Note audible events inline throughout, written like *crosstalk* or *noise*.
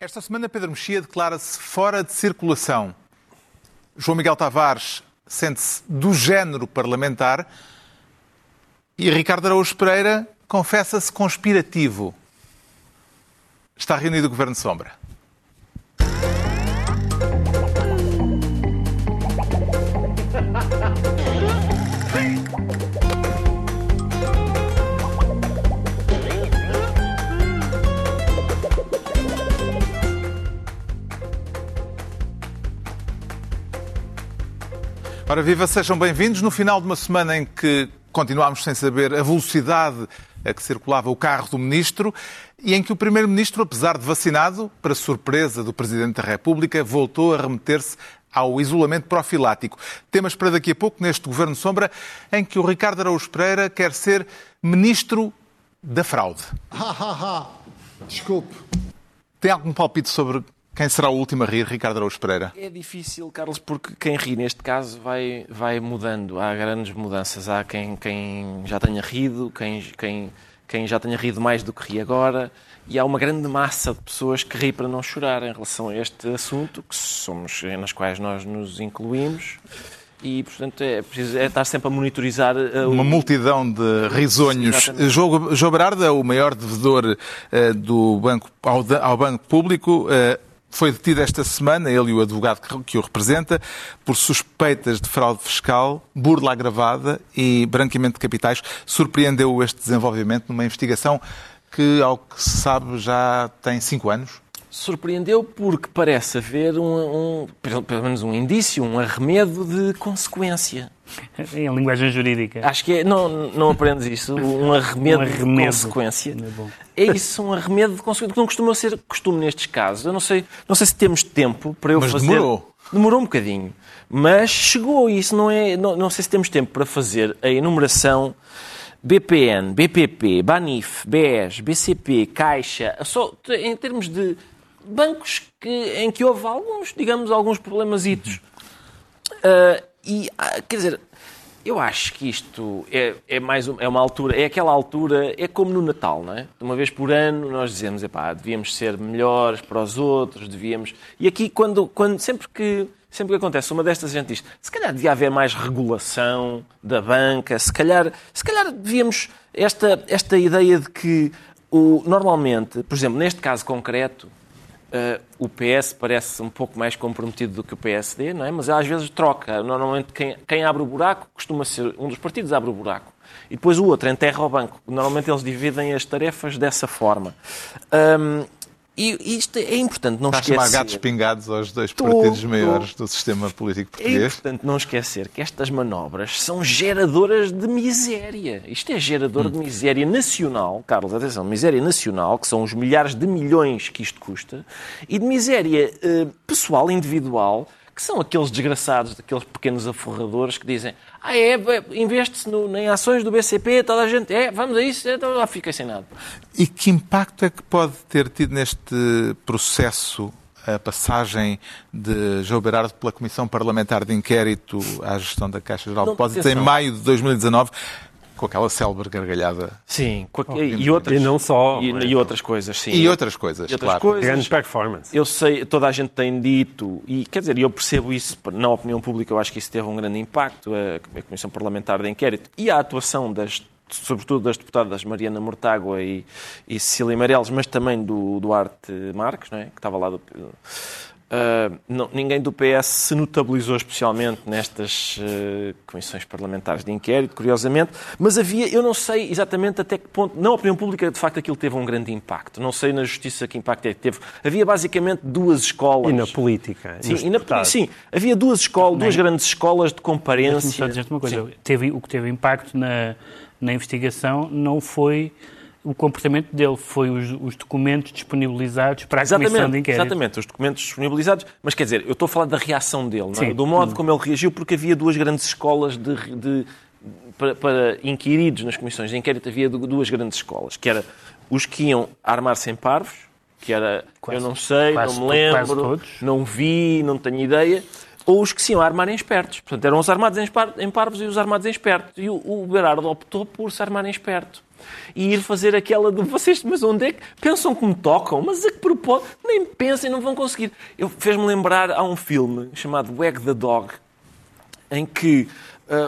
Esta semana, Pedro Mexia declara-se fora de circulação. João Miguel Tavares sente-se do género parlamentar e Ricardo Araújo Pereira confessa-se conspirativo. Está reunido o Governo de Sombra. Ora, viva, sejam bem-vindos. No final de uma semana em que continuámos sem saber a velocidade a que circulava o carro do Ministro e em que o Primeiro-Ministro, apesar de vacinado, para surpresa do Presidente da República, voltou a remeter-se ao isolamento profilático. Temas para daqui a pouco neste Governo Sombra, em que o Ricardo Araújo Pereira quer ser Ministro da Fraude. Ha, ha, ha. Desculpe. Tem algum palpite sobre quem será o último a rir, Ricardo Araújo Pereira? É difícil, Carlos, porque quem ri neste caso vai, vai mudando. Há grandes mudanças. Há quem, quem já tenha rido, quem, quem, quem já tenha rido mais do que ri agora. E há uma grande massa de pessoas que ri para não chorar em relação a este assunto, que somos, nas quais nós nos incluímos. E, portanto, é preciso é estar sempre a monitorizar. uh, Uma o- multidão de risonhos. João João Berardo é o maior devedor eh, do banco, ao, ao Banco Público. eh, foi detido esta semana, ele e o advogado que, o representa, por suspeitas de fraude fiscal, burla agravada e branqueamento de capitais. Surpreendeu este desenvolvimento numa investigação que, ao que se sabe, já tem cinco anos. Surpreendeu porque parece haver um, um- pelo menos um indício, um arremedo de consequência. Em linguagem jurídica. Acho que é, não, não aprendes isso? Um arremedo, *laughs* Um arremedo. de consequência. É bom. É isso, um arremedo de consequência, que não costuma ser costume nestes casos. Eu não sei, não sei se temos tempo para eu Mas fazer. demorou. Demorou um bocadinho. Mas chegou isso, não é? Não, não sei se temos tempo para fazer a enumeração BPN, BPP, Banif, BES, BCP, Caixa, só em termos de bancos que, em que houve alguns, digamos, alguns problemasitos. Ah, e, ah, quer dizer, eu acho que isto é, é mais é uma altura, é aquela altura, é como no Natal, não é? De uma vez por ano nós dizemos, epá, devíamos ser melhores para os outros, devíamos... E aqui, quando, quando, sempre, que, sempre que acontece uma destas, a gente diz, se calhar devia haver mais regulação da banca, se calhar, se calhar devíamos... Esta, esta ideia de que, o, normalmente, por exemplo, neste caso concreto, Uh, o PS parece um pouco mais comprometido do que o PSD, não é? Mas às vezes troca. Normalmente quem, quem abre o buraco costuma ser um dos partidos abre o buraco e depois o outro enterra o banco. Normalmente eles dividem as tarefas dessa forma. Um, e isto é importante não Está esquecer. gatos pingados aos dois Tô, partidos tô. maiores do sistema político É português. importante não esquecer que estas manobras são geradoras de miséria. Isto é gerador de miséria nacional, Carlos, atenção, miséria nacional, que são os milhares de milhões que isto custa, e de miséria eh, pessoal, individual, que são aqueles desgraçados, aqueles pequenos aforradores que dizem ah, é, é, investe-se em ações do BCP, toda a gente, é, vamos a isso, então lá fica sem nada. E que impacto é que pode ter tido neste processo a passagem de João Berardo pela Comissão Parlamentar de Inquérito à gestão da Caixa Geral de Depósitos em maio de 2019, com aquela célebre gargalhada Sim, com a- e, outras, E não só, e, é? e outras coisas, sim. e outras coisas, E outras claro. coisas. Grande performance. Eu sei, toda a gente tem dito, e quer dizer, eu percebo isso na opinião pública, eu acho que isso teve um grande impacto, a, a Comissão Parlamentar de Inquérito e a atuação das sobretudo das deputadas Mariana Mortágua e, e Cecília Meireles, mas também do Duarte Marques, não é? que estava lá do... Ah, não- ninguém do PS se notabilizou especialmente nestas eh, comissões parlamentares de inquérito, curiosamente, mas havia, eu não sei exatamente até que ponto, na opinião pública, de facto, aquilo teve um grande impacto. Não sei na justiça que impacto é que teve. Havia basicamente duas escolas. E na política. Sim, e na, sim, havia duas escolas, duas grandes escolas de Deixa-me comparência. só dizer-te uma coisa. Teve, o que teve impacto na, na investigação não foi o comportamento dele, foi os, os documentos disponibilizados para a Comissão de Exatamente, Inquérito. exatamente, os documentos disponibilizados. Mas quer dizer, eu estou a falar da reação dele, é? Do modo como ele reagiu, porque havia duas grandes escolas de, de- para, para inquiridos nas comissões de inquérito, havia du- duas grandes escolas, que era os que iam armar-se em parvos, que era Quase- eu não sei, quase não me lembro, não vi, não tenho ideia. Ou os que se iam armarem espertos. Portanto, eram os armados em em parvos e os armados em espertos. E o, Berardo optou por se armar em esperto. E ir fazer aquela de vocês, mas onde é que pensam que me tocam? Mas a que propósito? Nem pensem, não vão conseguir. Eu Fez-me lembrar a um filme chamado Wag the Dog, em que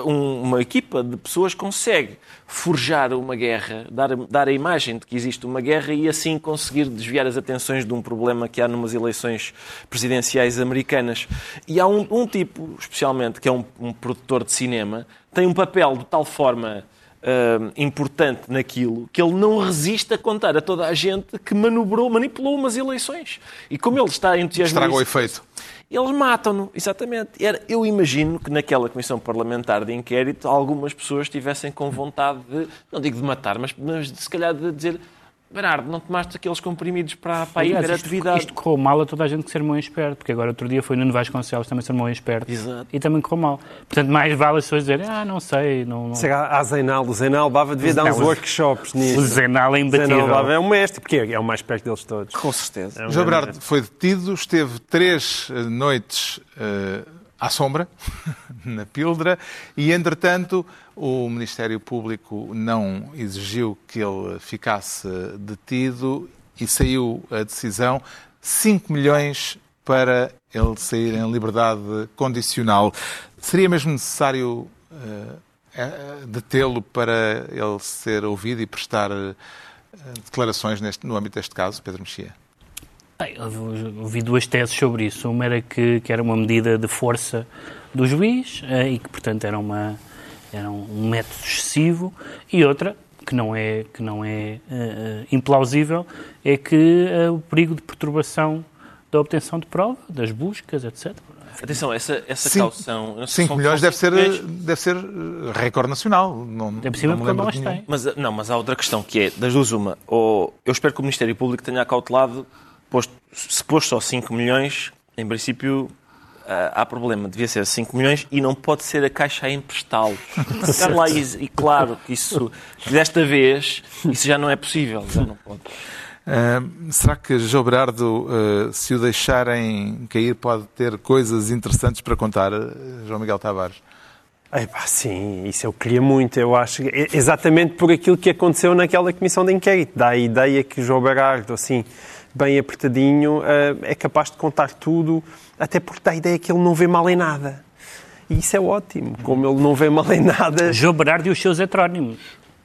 uma equipa de pessoas consegue forjar uma guerra, dar, dar a imagem de que existe uma guerra e assim conseguir desviar as atenções de um problema que há numas eleições presidenciais americanas. E há um, um tipo, especialmente, que é um, um produtor de cinema, tem um papel de tal forma ah, importante naquilo que ele não resiste a contar a toda a gente que manobrou, manipulou umas eleições. E como ele está entusiasmado... Estraga o efeito. Eles matam-no, exatamente. Era, eu imagino que naquela comissão parlamentar de inquérito algumas pessoas estivessem com vontade de, não digo de matar, mas, mas se calhar de dizer Bernardo, não tomaste aqueles comprimidos para, para a hiperatividade. Isto, isto correu mal a toda a gente que ser irmão esperto, porque agora outro dia foi Nuno Vasconcelos também ser irmão esperto. Exato. E também correu mal. Portanto, mais vale as pessoas dizerem, ah, não sei, não... não... Será a Zenal? O Zenal Bava devia dar uns workshops nisso. O Zenal é imbatível. Zenal Bava é um mestre, porque é o mais perto deles todos. Com certeza. É um João grande Berardo foi detido, esteve três eh, noites eh, à sombra, *laughs* na Pildra, e, entretanto, o Ministério Público não exigiu que ele ficasse detido e saiu a decisão 5 milhões para ele sair em liberdade condicional. Seria mesmo necessário eh, detê-lo para ele ser ouvido e prestar eh, declarações neste, no âmbito deste caso, Pedro Mexia? Bem, eu ouvi duas teses sobre isso. Uma era que, que era uma medida de força do juiz eh, e que, portanto, era, uma, era um método excessivo. E outra, que não é, que não é eh, implausível, é que eh, o perigo de perturbação da obtenção de prova, das buscas, etc. Atenção, essa, essa Cinco- caução... eu não sei 5 se são- milhões deve ser, milhões. deve ser recorde nacional. Não, É possível não me porque nós tem. Mas, não, mas há outra questão que é, das duas uma, ou eu espero que o Ministério Público tenha acautelado, posto, se pôs só 5 milhões, em princípio ah, há problema, devia ser 5 milhões e não pode ser a Caixa a emprestá-los. *laughs* Lá e, e claro que isso, desta vez, isso já não é possível, já não pode. Ah, será que João Berardo, ah, se o deixarem cair, pode ter coisas interessantes para contar, João Miguel Tavares? Ei, pá, sim, isso eu queria muito. Eu acho que é exatamente por aquilo que aconteceu naquela comissão de inquérito. Dá a ideia que o João Berardo, assim, bem apertadinho, eh, é capaz de contar tudo, até porque dá a ideia que ele não vê mal em nada. E isso é ótimo. Como ele não vê mal em nada, João Berardo e os seus heterónimos.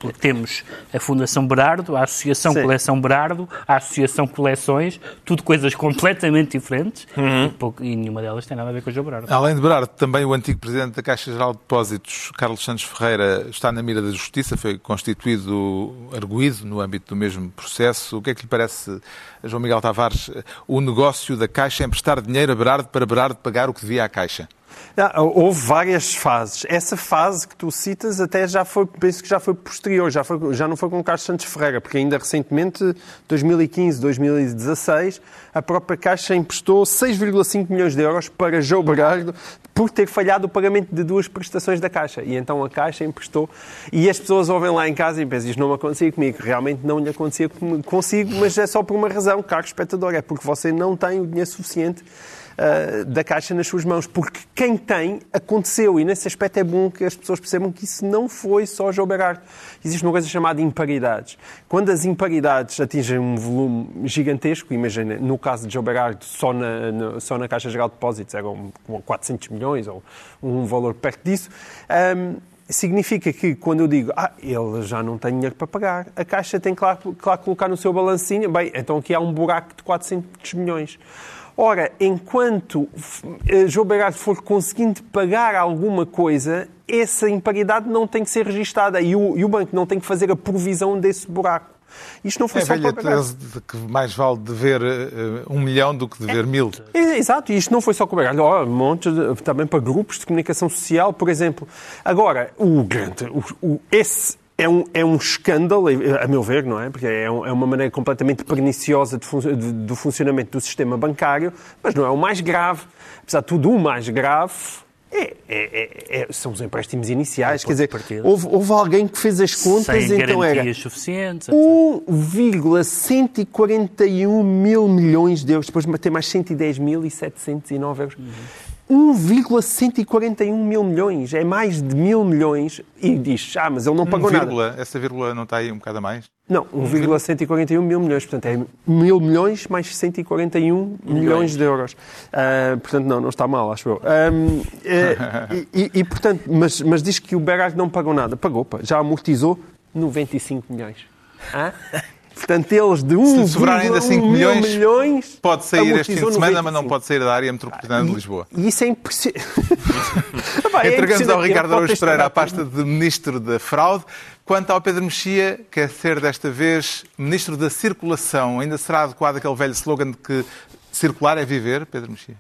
Porque temos a Fundação Berardo, a Associação Sim. Coleção Berardo, a Associação Coleções, tudo coisas completamente diferentes e, pouco- e nenhuma delas tem nada a ver com o João Berardo. Além de Berardo, também o antigo presidente da Caixa Geral de Depósitos, Carlos Santos Ferreira, está na mira da Justiça, foi constituído arguído no âmbito do mesmo processo. O que é que lhe parece, João Miguel Tavares, o negócio da Caixa em prestar dinheiro a Berardo para Berardo pagar o que devia à Caixa? Ah, Houve várias fases. Essa fase que tu citas até já foi, penso que já foi posterior, já, foi, já não foi com Carlos Santos Ferreira, porque ainda recentemente, 2015, 2016, a própria Caixa emprestou 6,5 milhões de euros para João Berardo por ter falhado o pagamento de duas prestações da Caixa. E então a Caixa emprestou. E as pessoas ouvem lá em casa e pensam, isto não acontecia comigo. Realmente não lhe acontecia consigo, mas é só por uma razão, caro espectador, é porque você não tem o dinheiro suficiente uh, da Caixa nas suas mãos. Porque quem tem, aconteceu. E nesse aspecto é bom que as pessoas percebam que isso não foi só João Berardo. Existe uma coisa chamada imparidades. Quando as imparidades atingem um volume gigantesco, imagina, no caso de João Berardo, só na, só na Caixa Geral de Depósitos eram 400 milhões ou um valor perto disso, um, significa que quando eu digo, ah, ele já não tem dinheiro para pagar, a Caixa tem claro, claro colocar no seu balancinho, bem, então aqui há um buraco de 400 milhões. Ora, enquanto eh, João Berardo for conseguindo pagar alguma coisa, essa imparidade não tem que ser registada e o, e o banco não tem que fazer a provisão desse buraco. Isto não foi É só velha para tese de que mais vale dever eh, um milhão do que dever mil. É, Exato, e isto não foi só com o Berardo, oh, montes de- também para grupos de comunicação social, por exemplo. Agora, o grande, o, o- esse é um, é um escândalo, a meu ver, não é? Porque é, um- é uma maneira completamente perniciosa de fun- de- do funcionamento do sistema bancário, mas não é o mais grave. Apesar de tudo, o mais grave é- é- é- é- são os empréstimos iniciais. Quer dizer, houve, houve alguém que fez as contas, Sem então era garantias suficientes. etc. 1,141 mil milhões de euros, depois de ter mais 110.709 euros. 1,141 mil milhões. É mais de mil milhões. E diz, ah, mas ele não pagou nada. Vírgula, essa vírgula não está aí um bocado a mais? Não, 1,141 mil milhões. Portanto, é mil milhões mais 141 milhões de euros. Ah, portanto, não, não está mal, acho eu. Eh, *laughs* e, e- e, portanto, mas, mas diz que o Berard não pagou nada. Pagou, pá, já amortizou 95 milhões. Hã? *laughs* Portanto, eles de Se lhe sobrar ainda 1,1 5 mil milhões, milhões Pode sair este fim de semana, mas não 95. pode sair da área metropolitana de Lisboa. E isso é. *laughs* Epá, é Entregamos ao Ricardo Araújo Pereira a pasta de Ministro da Fraude. Quanto ao Pedro Mexia, quer ser desta vez Ministro da Circulação. Ainda será adequado aquele velho slogan de que circular é viver, Pedro Mexia?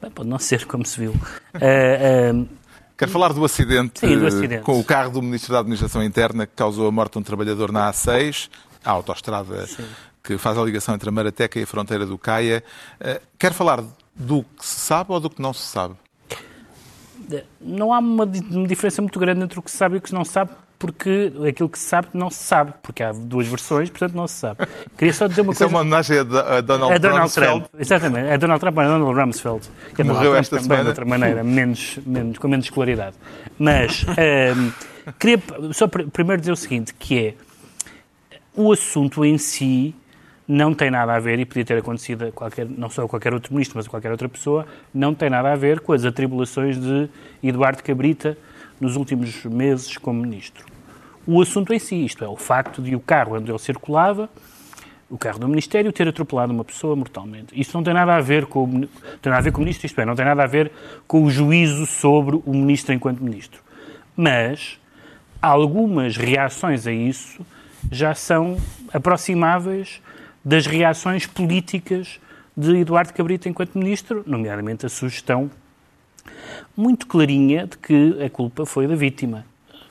Bem, pode não ser, como se viu. *laughs* Ah, ah, Quero falar do acidente, Sim, do eh, acidente. com o carro do Ministro da Administração Interna que causou a morte de um trabalhador na A6, a autoestrada que faz a ligação entre a Marateca e a fronteira do Caia. Eh, Quero falar do que se sabe ou do que não se sabe? não há uma, di- uma diferença muito grande entre o que se sabe e o que se não sabe, porque aquilo que se sabe não se sabe, porque há duas versões, portanto não se sabe. Queria só dizer uma Isso é coisa. uma homenagem a Do- a Donald, É Donald. Trump, exatamente. É Donald Trump, é Donald Rumsfeld. Que é Morreu Donald esta Trump também semana. de outra maneira, menos, menos, com menos escolaridade. Mas ehm, queria só pr- primeiro dizer o seguinte, que é o assunto em si não tem nada a ver, e podia ter acontecido a qualquer, não só a qualquer outro ministro, mas a qualquer outra pessoa, não tem nada a ver com as atribulações de Eduardo Cabrita nos últimos meses como ministro. O assunto em si, isto é, o facto de o carro onde ele circulava, o carro do Ministério, ter atropelado uma pessoa mortalmente. Isto não tem nada a ver com o, tem nada a ver com o Ministro, isto é, não tem nada a ver com o juízo sobre o Ministro enquanto Ministro. Mas algumas reações a isso já são aproximáveis das reações políticas de Eduardo Cabrita enquanto Ministro, nomeadamente a sugestão muito clarinha de que a culpa foi da vítima,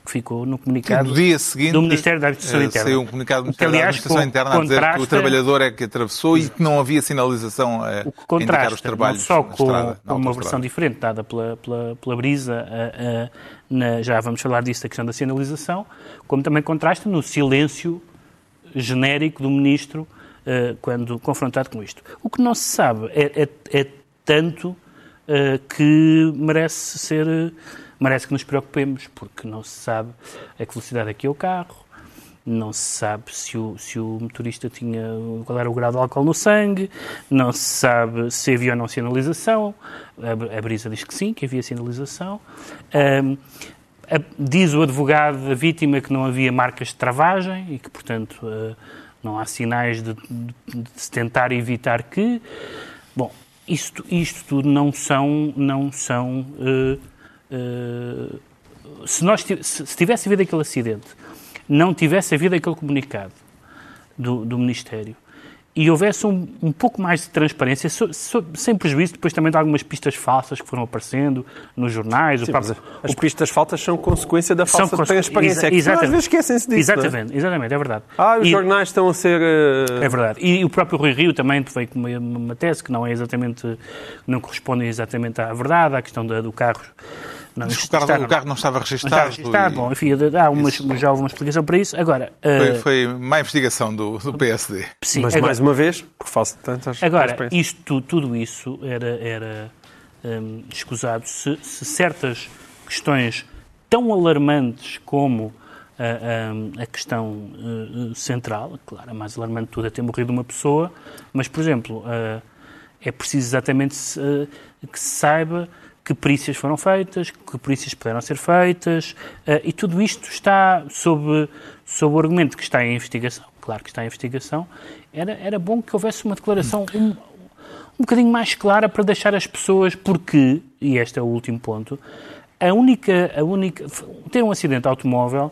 que ficou no comunicado No dia seguinte, do Ministério da Administração eh, Interna. saiu um comunicado do O que, Ministério da aliás, Administração Interna a dizer que o contrasta- trabalhador é que atravessou e que não havia sinalização a O que indicar os contrasta trabalhos não só com, estrada, com uma versão diferente dada pela, pela, pela Brisa, a- a- na- já vamos falar disso, da questão da sinalização, como também contrasta no silêncio genérico do Ministro eh, quando confrontado com isto. O que não se sabe é, é- é tanto eh, que merece ser, eh, merece que nos preocupemos, porque não se sabe a que velocidade é que é o carro, não se sabe se o, se o motorista tinha qual era o grau de álcool no sangue, não se sabe se havia ou não sinalização. A, a Brisa diz que sim, que havia sinalização. Ahm, a- diz o advogado da vítima que não havia marcas de travagem e que, portanto, eh, não há sinais de, de- de se tentar evitar que. Bom, isto, isto tudo não são. Não são eh, eh, se, nós, se, se tivesse havido aquele acidente, não tivesse havido aquele comunicado do, do Ministério e houvesse um, um pouco mais de transparência, so- so- sem prejuízo depois também de algumas pistas falsas que foram aparecendo nos jornais, o Sim, próprio- as pistas faltas são consequência da falsa cons- transparência. exa- É que as pessoas às vezes esquecem-se disso. é? Exatamente, exatamente, é verdade. Ah, os E- jornais estão a ser. eh, é verdade. E o próprio Rui Rio também veio com uma, uma tese que não é exatamente, não corresponde exatamente à verdade, à questão da- do carro. Não, Diz que o estar- carro, o carro não estava não está registado. registado. e Bom, enfim, há umas, já houve uma explicação para isso. Agora, Foi, eh, foi má investigação do, do PSD. sim, Mas agora, mais uma vez, por falta de tantas. Agora, isto, tu- tudo isso era, era hum, escusado se, se certas questões tão alarmantes como a, a- a questão eh, central, claro, a mais alarmante de tudo é ter morrido uma pessoa, mas, por exemplo, eh, é preciso exatamente se, que se saiba que perícias foram feitas, que perícias puderam ser feitas, eh, e tudo isto está sob, sob o argumento que está em investigação. Claro que está em investigação. Era, era bom que houvesse uma declaração um, um bocadinho mais clara para deixar as pessoas, porque, e este é o último ponto, a única, a única ter um acidente de automóvel,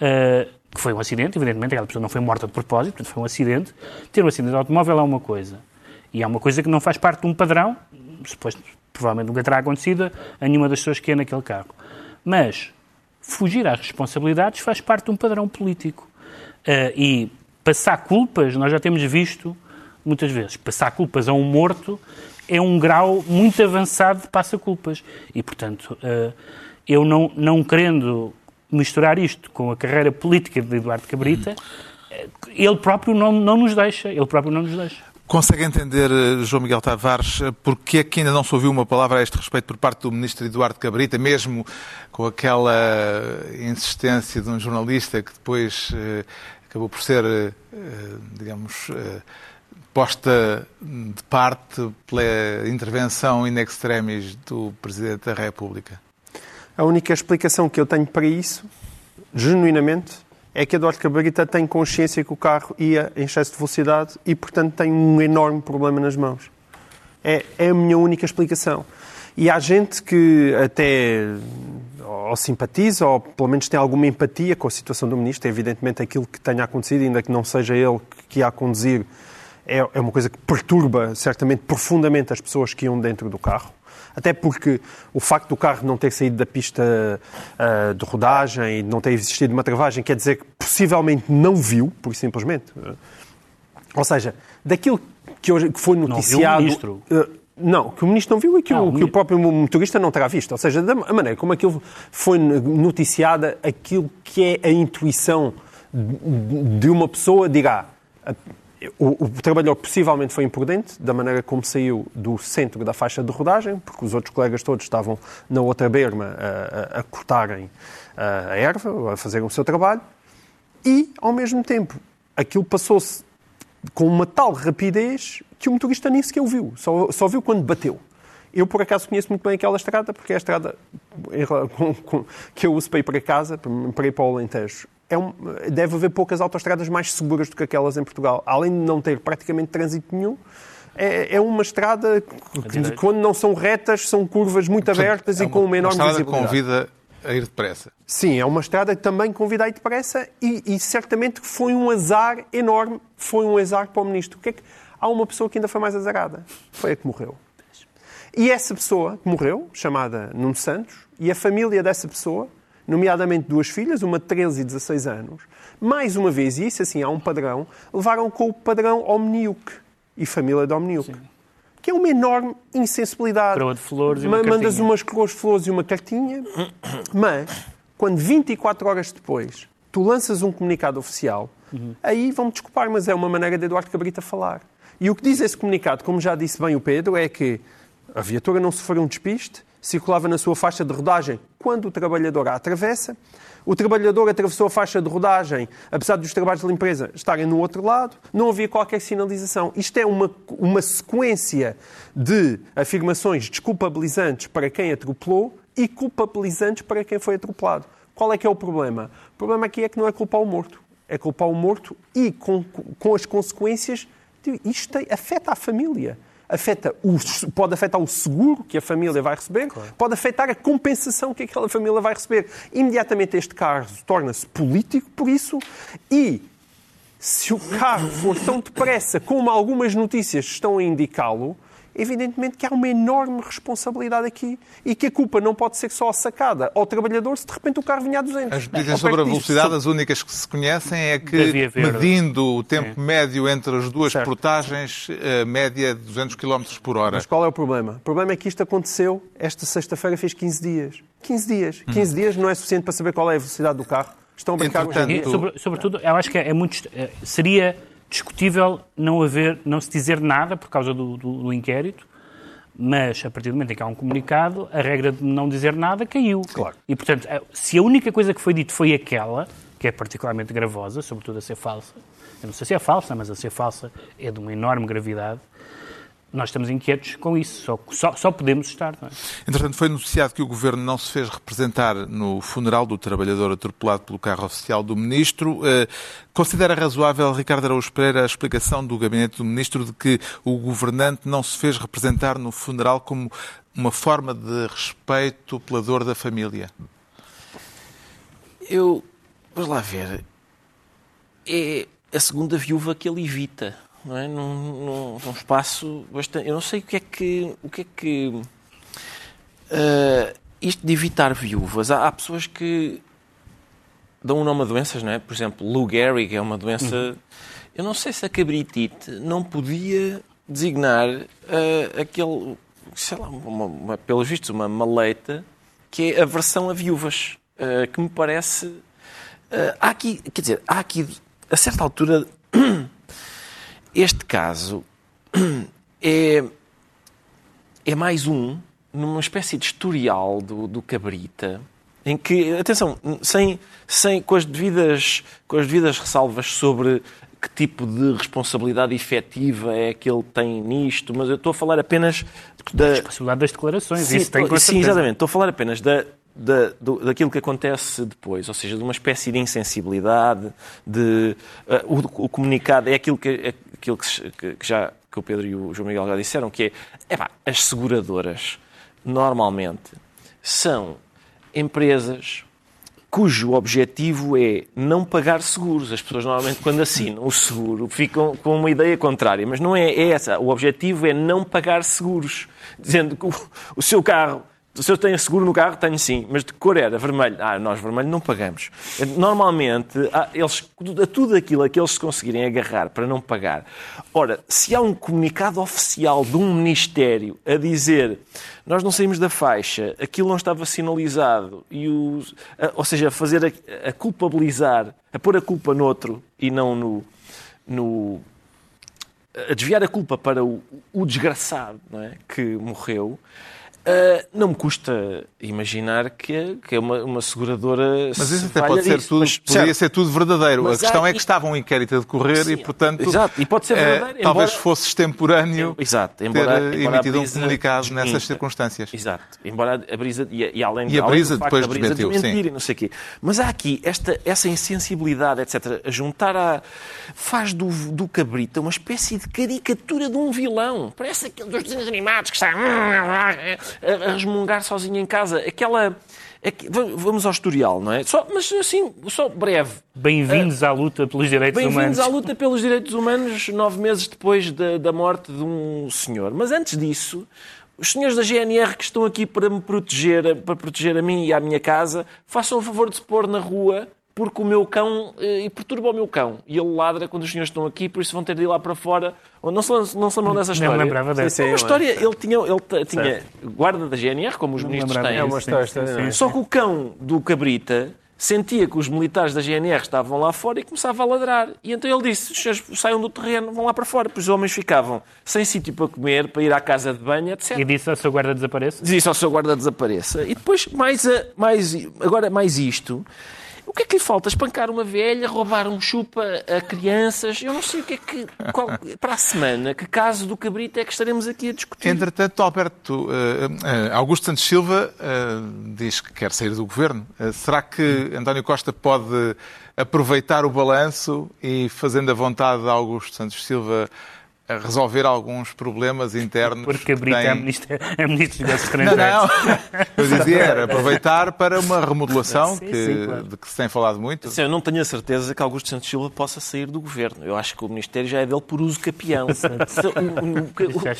eh, que foi um acidente, evidentemente, aquela pessoa não foi morta de propósito, portanto foi um acidente, ter um acidente de automóvel é uma coisa. E é uma coisa que não faz parte de um padrão, depois provavelmente nunca terá acontecido a nenhuma das pessoas que é naquele carro. Mas fugir às responsabilidades faz parte de um padrão político. Eh, e passar culpas, nós já temos visto muitas vezes, passar culpas a um morto é um grau muito avançado de passa-culpas. E, portanto, eh, eu não, não querendo misturar isto com a carreira política de Eduardo Cabrita, eh, ele próprio não, não nos deixa. Ele próprio não nos deixa. Consegue entender, eh, João Miguel Tavares, eh, porque é que ainda não se ouviu uma palavra a este respeito por parte do Ministro Eduardo Cabrita, mesmo com aquela insistência de um jornalista que depois eh, acabou por ser, eh, digamos, eh, posta de parte pela intervenção in extremis do Presidente da República? A única explicação que eu tenho para isso, genuinamente, é que Eduardo Cabrita tem consciência que o carro ia em excesso de velocidade e, portanto, tem um enorme problema nas mãos. É, é a minha única explicação. E há gente que até ou simpatiza, ou pelo menos tem alguma empatia com a situação do Ministro. Evidentemente aquilo que tenha acontecido, ainda que não seja ele que ia a conduzir, é, é uma coisa que perturba certamente profundamente as pessoas que iam dentro do carro. Até porque o facto do carro não ter saído da pista uh, de rodagem e não ter existido uma travagem quer dizer que possivelmente não viu, por simplesmente. Ou seja, daquilo que, hoje, que foi noticiado. Não viu o ministro. Uh, não, que o ministro não viu e que, Ah, o, o que o próprio motorista não terá visto. Ou seja, da maneira como aquilo foi noticiada, aquilo que é a intuição de uma pessoa dirá. O, o, trabalhador possivelmente foi imprudente da maneira como saiu do centro da faixa de rodagem, porque os outros colegas todos estavam na outra berma a, a, a cortarem a erva, a fazerem o seu trabalho, e, ao mesmo tempo, aquilo passou-se com uma tal rapidez que o motorista nem sequer o viu, só, só viu quando bateu. Eu, por acaso, conheço muito bem aquela estrada, porque é a estrada *laughs* que eu uso para ir para casa, para ir para o Alentejo. É um, deve haver poucas autoestradas mais seguras do que aquelas em Portugal. Além de não ter praticamente trânsito nenhum, é, é uma estrada que, quando não são retas, são curvas muito Portanto, abertas é e com uma enorme uma estrada que visibilidade. convida a ir depressa. Sim, é uma estrada que também convida a ir depressa e, e certamente foi um azar enorme, foi um azar para o Ministro. O que é que... Há uma pessoa que ainda foi mais azarada, foi a que morreu. E essa pessoa que morreu, chamada Nuno Santos, e a família dessa pessoa, nomeadamente duas filhas, uma de 13 e 16 anos, mais uma vez, e isso assim há um padrão, levaram com o padrão Omniuc e família de Omniuc. Que é uma enorme insensibilidade. Coroa de flores e uma Ma- Mandas cartinha. umas coroas de flores e uma cartinha, mas quando 24 horas depois tu lanças um comunicado oficial, aí vão-me desculpar, mas é uma maneira de Eduardo Cabrita falar. E o que diz esse comunicado, como já disse bem o Pedro, é que a viatura não sofreu um despiste, circulava na sua faixa de rodagem quando o trabalhador a atravessa. O trabalhador atravessou a faixa de rodagem, apesar dos trabalhos de limpeza estarem no outro lado, não havia qualquer sinalização. Isto é uma, uma sequência de afirmações desculpabilizantes para quem atropelou e culpabilizantes para quem foi atropelado. Qual é que é o problema? O problema aqui é que não é culpar o morto. É culpar o morto e com, com as consequências. Isto afeta a família. Afeta o, pode afetar o seguro que a família vai receber, pode afetar a compensação que aquela família vai receber. Imediatamente este caso torna-se político por isso e se o carro for tão depressa como algumas notícias estão a indicá-lo, evidentemente que há uma enorme responsabilidade aqui e que a culpa não pode ser só sacada ao trabalhador se de repente o carro vinha a 200. As notícias sobre a velocidade, as únicas que se conhecem é que, medindo o tempo médio entre as duas Certo. portagens, a média é de 200 km por hora. Mas qual é o problema? O problema é que isto aconteceu esta sexta-feira, fez 15 dias. 15 dias. 15 dias não é suficiente para saber qual é a velocidade do carro. Estão a brincar Entretanto. E, sobre- sobretudo, eu acho que é muito. é, Seria discutível não haver, não se dizer nada por causa do, do- do inquérito, mas a partir do momento em que há um comunicado, a regra de não dizer nada caiu. Claro. E portanto, se a única coisa que foi dito foi aquela, que é particularmente gravosa, sobretudo a ser falsa, eu não sei se é falsa, mas a ser falsa é de uma enorme gravidade. Nós estamos inquietos com isso, só, só, só podemos estar. Não é? Entretanto, foi noticiado que o Governo não se fez representar no funeral do trabalhador atropelado pelo carro oficial do Ministro. Eh, Considera razoável, Ricardo Araújo Pereira, a explicação do Gabinete do Ministro de que o governante não se fez representar no funeral como uma forma de respeito pela dor da família? Eu. Vamos lá ver. É a segunda viúva que ele evita, não é? Num, num- num espaço bastante. Eu não sei o que é que. O que é que. ah, isto de evitar viúvas. Há, há pessoas que dão um nome a doenças, não é? Por exemplo, Lou Gehrig é uma doença. Eu não sei se a cabritite não podia designar ah, aquele. Sei lá, uma, uma- pelos vistos, uma maleita que é a versão a viúvas, ah, que me parece. há aqui, quer dizer, há aqui, a certa altura, este caso *clears throat* é, é mais um numa espécie de historial do, do Cabrita, em que, atenção, sem, sem, com, as devidas, com as devidas ressalvas sobre que tipo de responsabilidade efetiva é que ele tem nisto, mas eu estou a falar apenas da... Responsabilidade das declarações, Sim, isso tem com sim, exatamente. Estou a falar apenas da, da, do- daquilo que acontece depois, ou seja, de uma espécie de insensibilidade, de uh, o, o comunicado é aquilo que, é aquilo que, que- já que o Pedro e o João Miguel já disseram, que é as seguradoras normalmente são empresas cujo objetivo é não pagar seguros. As pessoas normalmente, quando assinam o seguro, ficam com uma ideia contrária, mas não é, é essa. O objetivo é não pagar seguros, dizendo que o, o seu carro. O senhor tem seguro no carro? Tenho sim, mas de cor era? Vermelho. Ah, nós vermelho não pagamos. Normalmente, eles, a tudo aquilo a que eles se conseguirem agarrar para não pagar. Ora, se há um comunicado oficial de um Ministério a dizer nós não saímos da faixa, aquilo não estava sinalizado, e a- ou seja, fazer a, a culpabilizar, a pôr a culpa noutro e não no, no a desviar a culpa para o, o desgraçado é? que morreu, ah, não me custa imaginar que é, que é uma, uma seguradora. Mas isso até pode ser tudo, Mas, poderia certo, ser tudo verdadeiro. Mas a questão há- é que estava um inquérito a decorrer Sim, e, portanto, exato. E pode ser eh, verdadeiro, talvez embora- fosse extemporâneo Exato, embora- ter embora a emitido um Brisa comunicado desminta. nessas circunstâncias. Exato. Embora a brisa. E, e além, E a além Brisa facto depois da brisa desmentiu, desmentir e não sei quê. Mas há aqui esta, essa insensibilidade, etc., a juntar a. faz do, do Cabrita uma espécie de caricatura de um vilão. Parece aquele dos desenhos animados que está a, a resmungar sozinho em casa. Aquela. aque- Vamos ao historial, não é? Só, mas assim, só breve. Bem-vindos à luta pelos direitos Bem-vindos humanos. à luta pelos direitos humanos nove meses depois da, da morte de um senhor. Mas antes disso, os senhores da GNR que estão aqui para me proteger, para proteger a mim e à minha casa, façam o favor de se pôr na rua porque o meu cão, eh, e perturba o meu cão. E ele ladra quando os senhores estão aqui, por isso vão ter de ir lá para fora. Não se, não se lembram dessa Não história? me lembrava dessa. É uma história, ele tinha, ele tinha guarda da GNR, como os Não ministros têm. É uma história sim, sim, sim. Só que o cão do Cabrita sentia que os militares da GNR estavam lá fora e começava a ladrar. E então ele disse: "Os senhores saiam do terreno, vão lá para fora. Pois os homens ficavam sem sítio para comer, para ir à casa de banho, etc. E disse ao seu guarda desapareça? Diz isso ao seu guarda desapareça. E depois, mais, a, mais agora mais isto. O que é que lhe falta? Espancar uma velha, roubar um chupa a crianças? Eu não sei o que é que. qual- para a semana, que caso do cabrito é que estaremos aqui a discutir? Entretanto, Alberto, eh, eh, Augusto Santos Silva eh, diz que quer sair do governo. Será que António Costa pode aproveitar o balanço e, fazendo a vontade de Augusto Santos Silva, a resolver alguns problemas internos? Porque a Brita tem- é ministro, é ministro dos *laughs* negócios Não, estrangeiros. não. Eu dizia era aproveitar para uma remodelação Sim, que- sim, claro. de que se tem falado muito. Sim, Eu não tenho a certeza que Augusto Santos Silva possa sair do governo. Eu acho que o Ministério já é dele por uso capião.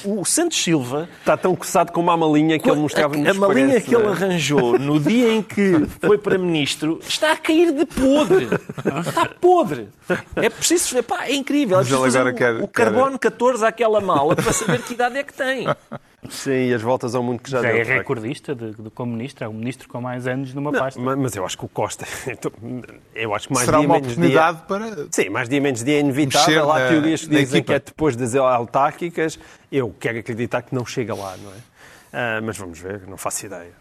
O, o- o Santos Silva, Está tão coçado com uma malinha que ele mostrava-nos a, a malinha parece, que ele é? arranjou no dia em que foi para ministro está a cair de podre. Está podre. É preciso. Epá, é incrível. É preciso o, quer- o carbono 14 àquela mala para saber que idade é que tem. Sim, e as voltas ao mundo que já, Já deu. é recordista de, de, como ministro. É o ministro com mais anos numa Não, pasta. ma- mas eu acho que o Costa. *laughs* Eu acho que mais Será dia uma menos oportunidade dia. para. Sim, mais dia menos dia é inevitável. Há teorias que dizem equipa. que é depois das autárquicas. Eu quero acreditar que não chega lá, não é? Ah, mas vamos ver, não faço ideia.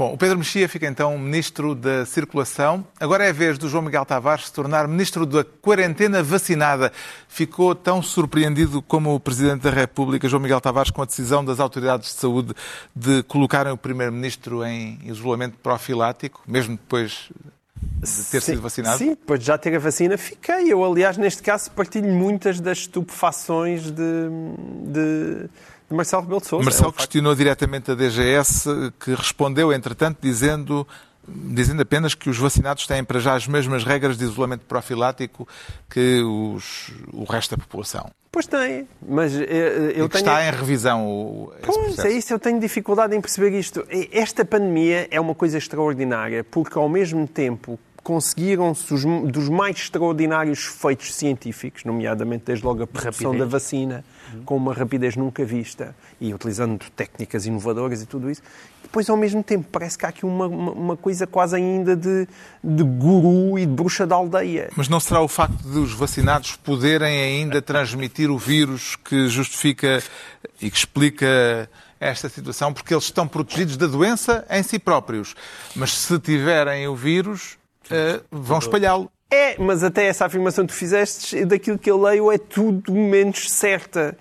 Bom, o Pedro Mexia fica então Ministro da Circulação. Agora é a vez do João Miguel Tavares se tornar Ministro da Quarentena Vacinada. Ficou tão surpreendido como o Presidente da República, João Miguel Tavares, com a decisão das autoridades de saúde de colocarem o Primeiro-Ministro em isolamento profilático, mesmo depois de ter sido vacinado? Sim, depois de já ter a vacina, fiquei. Eu, aliás, neste caso, partilho muitas das estupefações de, de Marcelo Rebelo de Sousa. Marcelo questionou diretamente a DGS, que respondeu, entretanto, dizendo, dizendo apenas que os vacinados têm para já as mesmas regras de isolamento profilático que os- o resto da população. Pois tem, mas eu e que tenho... está em revisão o, Pois, processo. é isso, eu tenho dificuldade em perceber isto. Esta pandemia é uma coisa extraordinária, porque ao mesmo tempo conseguiram-se os- dos mais extraordinários feitos científicos, nomeadamente desde logo a produção da vacina, com uma rapidez nunca vista e utilizando técnicas inovadoras e tudo isso. Depois, ao mesmo tempo, parece que há aqui uma, uma, uma coisa quase ainda de, de guru e de bruxa da aldeia. Mas não será o facto de os vacinados poderem ainda transmitir o vírus que justifica e que explica esta situação? Porque eles estão protegidos da doença em si próprios. Mas se tiverem o vírus, eh, vão espalhá-lo. É, mas até essa afirmação que tu fizeste, daquilo que eu leio, é tudo menos certa.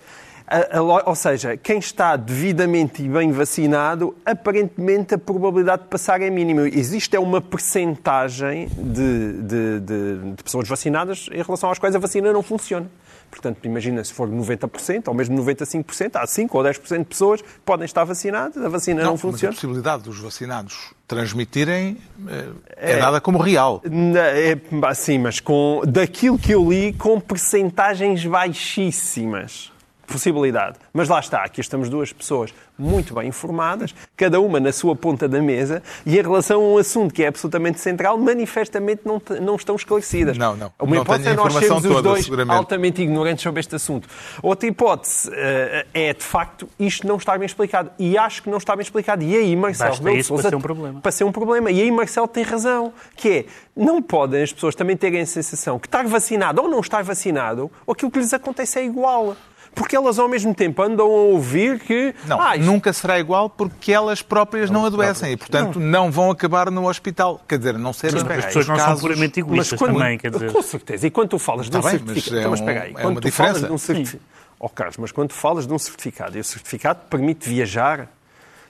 A- a ou seja, quem está devidamente e bem vacinado, aparentemente a probabilidade de passar é mínima. Existe é uma percentagem de, de- de- de pessoas vacinadas em relação às quais a vacina não funciona. Portanto, imagina se for 90% ou mesmo 95%, há 5 ou 10% de pessoas que podem estar vacinadas, a vacina não, mas a funciona. possibilidade dos vacinados transmitirem eh, é, dada como real. É, sim, mas com, daquilo que eu li, com percentagens baixíssimas. Possibilidade. Mas lá está, aqui estamos duas pessoas muito bem informadas, cada uma na sua ponta da mesa, e em relação a um assunto que é absolutamente central, manifestamente não, não estão esclarecidas. Não, não. Uma Não hipótese tenho é nós sermos os dois altamente ignorantes sobre este assunto. Outra hipótese eh, é, de facto, isto não está bem explicado. E acho que não está bem explicado. E aí, Marcelo Basta isso para ser um problema. para ser um problema. E aí Marcelo tem razão, que é, não podem as pessoas também terem a sensação que estar vacinado ou não estar vacinado, ou aquilo que lhes acontece é igual. Porque elas ao mesmo tempo andam a ouvir que... Não, ah, isto- nunca será igual porque elas próprias não adoecem e, portanto, não vão acabar no hospital. Quer dizer, não ser As pessoas não são puramente egoístas também, quer dizer. Com certeza. E quando tu falas de um Está bem, mas certificado... é Então, mas um- espera aí. é Quando uma tu falas diferença. de um certificado... Oh, Carlos, mas quando tu falas de um certificado e o certificado permite viajar...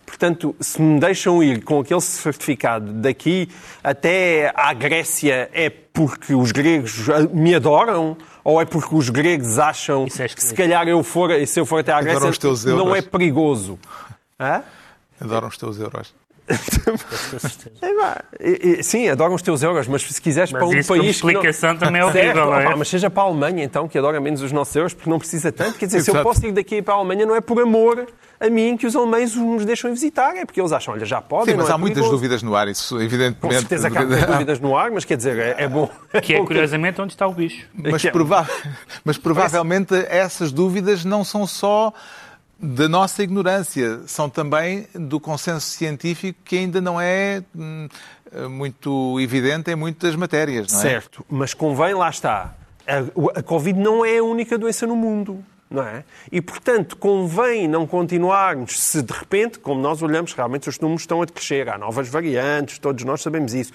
Portanto, se me deixam ir com aquele certificado daqui até à Grécia é porque os gregos me adoram? Ou é porque os gregos acham é que se calhar eu for, se eu for até à Grécia não euros. é perigoso? Hã? Adoram os teus euros. *laughs* É, pá, e- e- sim, adoram os teus euros, mas se quiseres Mas para um país. que não- explicação também é Certo, horrível, não é? opá, mas seja para a Alemanha, então, que adora menos os nossos euros, porque não precisa tanto. Quer dizer, se eu posso ir daqui para a Alemanha, não é por amor a mim que os alemães nos deixam visitar, é porque eles acham, olha, já podem. Sim, mas não é há muitas dúvidas no ar, isso evidentemente. Com certeza que há muitas *laughs* dúvidas no ar, mas quer dizer, é, é bom. Que é, curiosamente, onde está o bicho. Mas, *laughs* é- prova- mas provavelmente essas dúvidas não são só da nossa ignorância, são também do consenso científico que ainda não é hum, muito evidente em muitas matérias, não é? Certo, mas convém, lá está. A, a Covid não é a única doença no mundo. Não é? E, portanto, convém não continuarmos se de repente, como nós olhamos, realmente os números estão a crescer, há novas variantes, todos nós sabemos isso.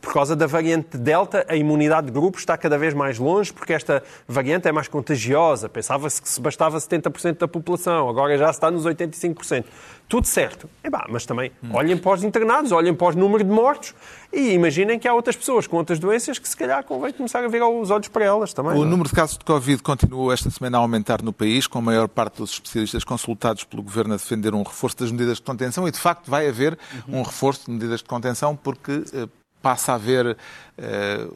Por causa da variante Delta, a imunidade de grupo está cada vez mais longe, porque esta variante é mais contagiosa. Pensava-se que se bastava 70% da população, agora já está nos 85%. Tudo certo. Bah, mas também olhem para os internados, olhem para os números de mortos e imaginem que há outras pessoas com outras doenças que se calhar convém começar a virar os olhos para elas também. O não é? número de casos de Covid continuou esta semana a aumentar no país, com a maior parte dos especialistas consultados pelo Governo a defender um reforço das medidas de contenção e, de facto, vai haver um reforço de medidas de contenção porque eh, passa a haver eh,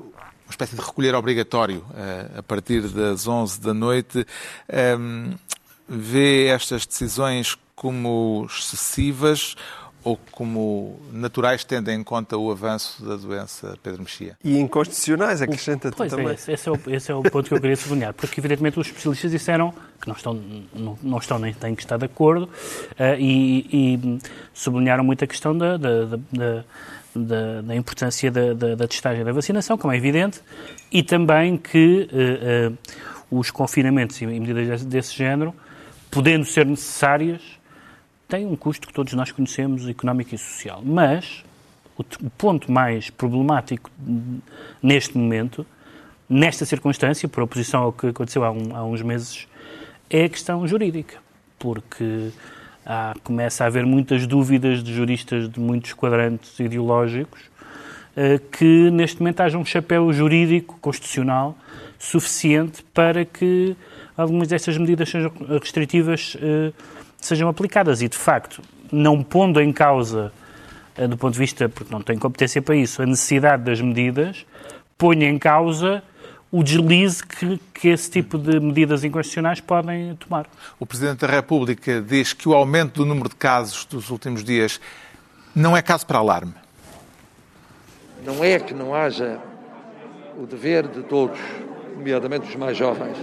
uma espécie de recolher obrigatório eh, a partir das 11 da noite. Ehm, vê estas decisões como excessivas ou como naturais, tendo em conta o avanço da doença Pedro Mexia? E inconstitucionais, acrescenta-te Pois também. é, esse, esse é o, esse é o ponto que eu queria sublinhar, porque evidentemente os especialistas disseram que não estão, não, não estão nem têm que estar de acordo eh, e, e sublinharam muito a questão da, da, da, da- da- importância da, da, da testagem da vacinação, como é evidente, e também que eh, eh, os confinamentos e medidas desse, desse género, podendo ser necessárias, têm um custo que todos nós conhecemos, económico e social. Mas o, o ponto mais problemático hum, neste momento, nesta circunstância, por oposição ao que aconteceu há, um- há uns meses, é a questão jurídica. Porque há- começa a haver muitas dúvidas de juristas de muitos quadrantes ideológicos eh, que neste momento haja um chapéu jurídico, constitucional, suficiente para que algumas destas medidas sejam restritivas eh, sejam aplicadas. E, de facto, não pondo em causa, eh, do ponto de vista, porque não tem competência para isso, a necessidade das medidas, põe em causa o deslize que, que esse tipo de medidas inconstitucionais podem tomar. O Presidente da República diz que o aumento do número de casos dos últimos dias não é caso para alarme. Não é que não haja o dever de todos, nomeadamente os mais jovens,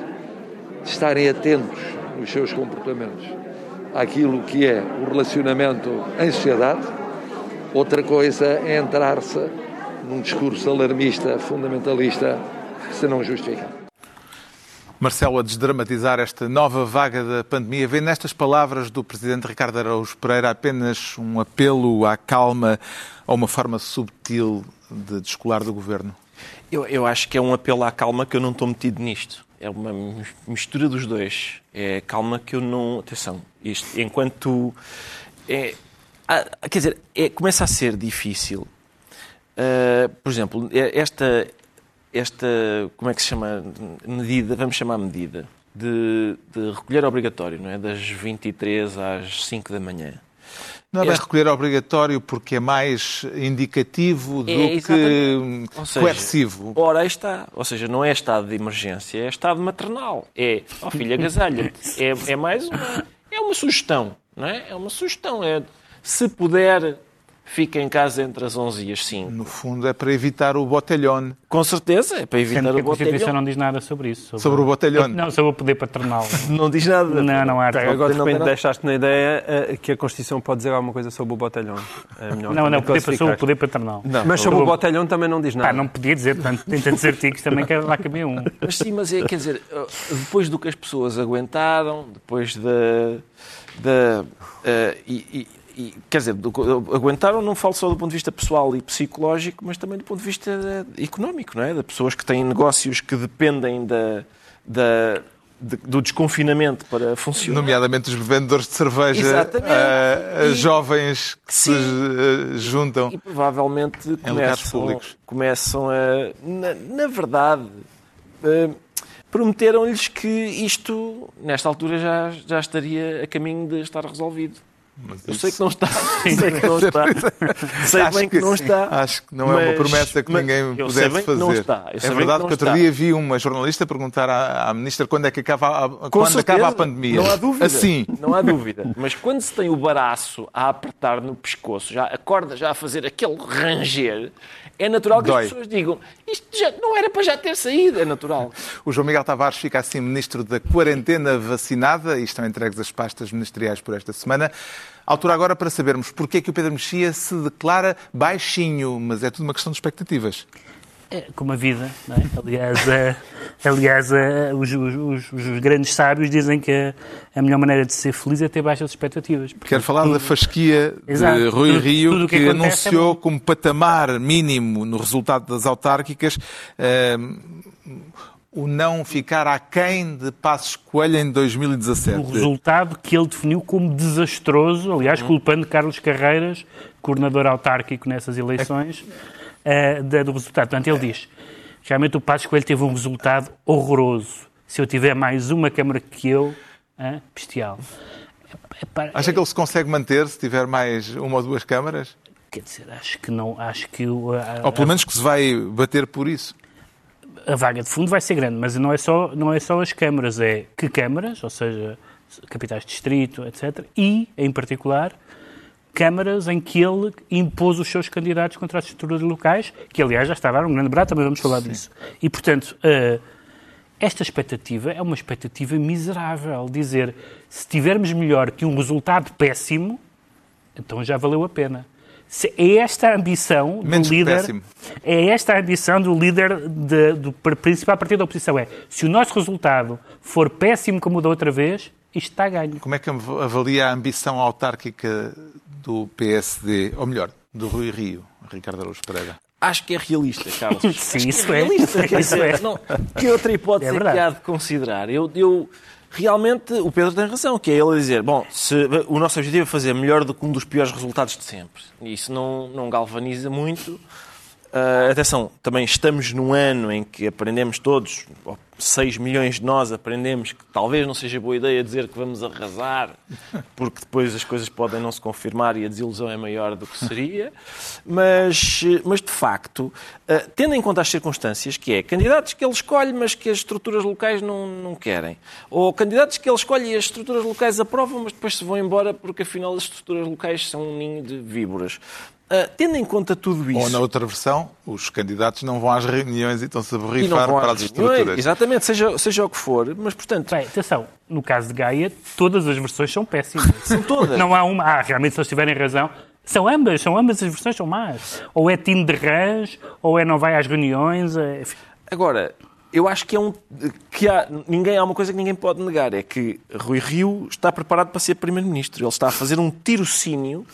de estarem atentos nos seus comportamentos àquilo que é o relacionamento em sociedade. Outra coisa é entrar-se num discurso alarmista, fundamentalista, que se não justifica. Marcelo, a desdramatizar esta nova vaga da pandemia, vê nestas palavras do Presidente Ricardo Araújo Pereira apenas um apelo à calma ou uma forma subtil de descolar do Governo? Eu, eu acho que é um apelo à calma que eu não estou metido nisto. É uma mistura dos dois. É calma que eu não. Atenção, isto, enquanto. É, quer dizer, é, começa a ser difícil. Uh, por exemplo, esta, esta, como é que se chama, medida, vamos chamar medida, de, de recolher obrigatório, não é? Das 23 às 5 da manhã. Não é bem recolher obrigatório porque é mais indicativo do é, que seja, coercivo. Ora, aí está. Ou seja, não é estado de emergência, é estado maternal. É, ó oh, filha, agasalha *laughs* é, é mais uma... É uma sugestão, não é? É uma sugestão. É, se puder fica em casa entre as 11 e as 5. No fundo é para evitar o botelhón. Com certeza, é para evitar Sendo o botelhón. a Constituição não diz nada sobre isso. Sobre, sobre o botelhón? Não, sobre o poder paternal. *laughs* não diz nada. Não, não há. Agora de repente deixaste na ideia eh, que a Constituição pode dizer alguma coisa sobre o botelhón. É não, não, poder, sobre o poder paternal. Não, mas sobre o botelhón também não diz nada. Pá, não podia dizer, portanto, tem tantos artigos também que lá caber um. Mas sim, mas é, quer dizer, eh, depois do que as pessoas aguentaram, depois da... da uh, e, e, quer dizer, aguentaram, não falo só do ponto de vista pessoal e psicológico, mas também do ponto de vista eh, económico, não é? De pessoas que têm negócios que dependem da, da, de, do desconfinamento para funcionar. Nomeadamente os vendedores de cerveja, uh, e, jovens que sim, se juntam. E provavelmente começam, começam a. Na, na verdade. Uh, prometeram-lhes que isto, nesta altura, já, já estaria a caminho de estar resolvido. Mas eu sei que não está. *laughs* sei que não está. *laughs* sei acho bem que, que, não está. Acho que não mas, é uma promessa que ninguém pudesse fazer. Não está. é verdade que, que outro dia vi uma jornalista perguntar à, à ministra quando é que acaba a, quando certeza, acaba a pandemia. Não há dúvida. Assim. Não há dúvida. Mas quando se tem o baraço a apertar no pescoço, já a corda já a fazer aquele ranger, é natural que Dói. as pessoas digam isto já não era para já ter saído, é natural. O João Miguel Tavares fica assim ministro da quarentena vacinada e estão entregues as pastas ministeriais por esta semana. Altura agora para sabermos porque é que o Pedro Mexia se declara baixinho, mas é tudo uma questão de expectativas. É, como a vida, não é? Aliás, é, aliás é, os, os, os, grandes sábios dizem que a, a, melhor maneira de ser feliz é ter baixas expectativas. Quero falar tudo, da fasquia Exato, de Rui tudo, Rio, tudo que, que anunciou é como patamar mínimo no resultado das autárquicas uh, o não ficar aquém de Passos Coelho em 2017. O resultado que ele definiu como desastroso, aliás, hum. culpando Carlos Carreiras, coordenador autárquico nessas eleições. É uh, do resultado. Portanto, ele diz, realmente o Passos Coelho teve um resultado horroroso. Se eu tiver mais uma Câmara que eu, uh, bestial. Acha que ele se consegue manter se tiver mais uma ou duas câmaras? Quer dizer, acho que não, acho que... A, ou pelo menos que se vai bater por isso. A vaga de fundo vai ser grande, mas não é só, não é só as câmaras, é que câmaras, ou seja, capitais de distrito, etc. E, em particular, câmaras em que ele impôs os seus candidatos contra as estruturas locais, que aliás já estava um grande barato, também vamos falar Sim. disso. E, portanto, uh, esta expectativa é uma expectativa miserável. Dizer, se tivermos melhor que um resultado péssimo, então já valeu a pena. Se é esta a ambição Menos do líder. Péssimo. É esta a ambição do líder de, do principal partido da oposição. É se o nosso resultado for péssimo como o da outra vez, isto está a ganho. Como é que avalia a ambição autárquica do PSD, ou melhor, do Rui Rio, Ricardo Araújo Pereira? Acho que é realista, Carlos. *laughs* Sim, isso é. é. Realista, *laughs* isso é. Não, que outra hipótese é, é que há de considerar? Eu, eu, realmente, o Pedro tem razão, que é ele dizer, bom, se, o nosso objetivo é fazer melhor do que um dos piores resultados de sempre. Isso não, não galvaniza muito. Uh, atenção, também estamos num ano em que aprendemos todos, 6 milhões de nós aprendemos que talvez não seja boa ideia dizer que vamos arrasar, porque depois as coisas podem não se confirmar e a desilusão é maior do que seria. Mas, mas de facto, uh, tendo em conta as circunstâncias, que é candidatos que ele escolhe, mas que as estruturas locais não, não querem, ou candidatos que ele escolhe e as estruturas locais aprovam, mas depois se vão embora porque afinal as estruturas locais são um ninho de víboras. Ah, tendo em conta tudo isso... Ou na outra versão, os candidatos não vão às reuniões e estão-se a não borrifar vão para as estruturas. Exatamente, seja, seja o que for. Mas, portanto, Bem, atenção, no caso de Gaia, todas as versões são péssimas. *laughs* São todas. Não há uma. Ah, realmente, se eles tiverem razão. São ambas, são ambas as versões são más. Ou é time de rãs, ou é não vai às reuniões. é-. Agora, eu acho que é um. Que há, ninguém, há uma coisa que ninguém pode negar: é que Rui Rio está preparado para ser Primeiro-Ministro. Ele está a fazer um tirocínio,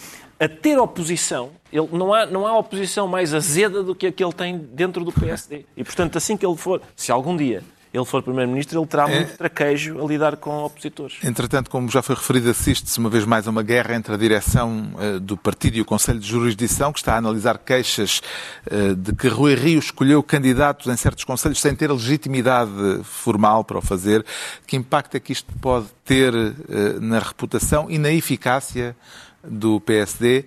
a ter oposição. Ele, não, há, não há oposição mais azeda do que a que ele tem dentro do PSD. E, portanto, assim que ele for, se algum dia ele for Primeiro-Ministro, ele terá muito traquejo a lidar com opositores. Entretanto, como já foi referido, assiste-se uma vez mais a uma guerra entre a direção eh, do partido e o Conselho de Jurisdição, que está a analisar queixas eh, de que Rui Rio escolheu candidatos em certos conselhos sem ter a legitimidade formal para o fazer. Que impacto é que isto pode ter eh, na reputação e na eficácia do PSD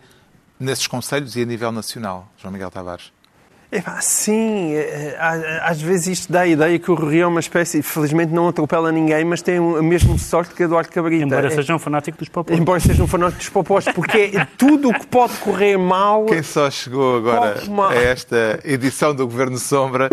nesses conselhos e a nível nacional? João Miguel Tavares. Sim, eh, a- às vezes isto dá a ideia que o Rio é uma espécie, felizmente não atropela ninguém, mas tem a mesma sorte que Eduardo Cabrita. Embora É- seja um fanático dos populares. Embora seja um fanático dos popós, porque é tudo o que pode correr mal. Quem só chegou agora a esta edição do Governo Sombra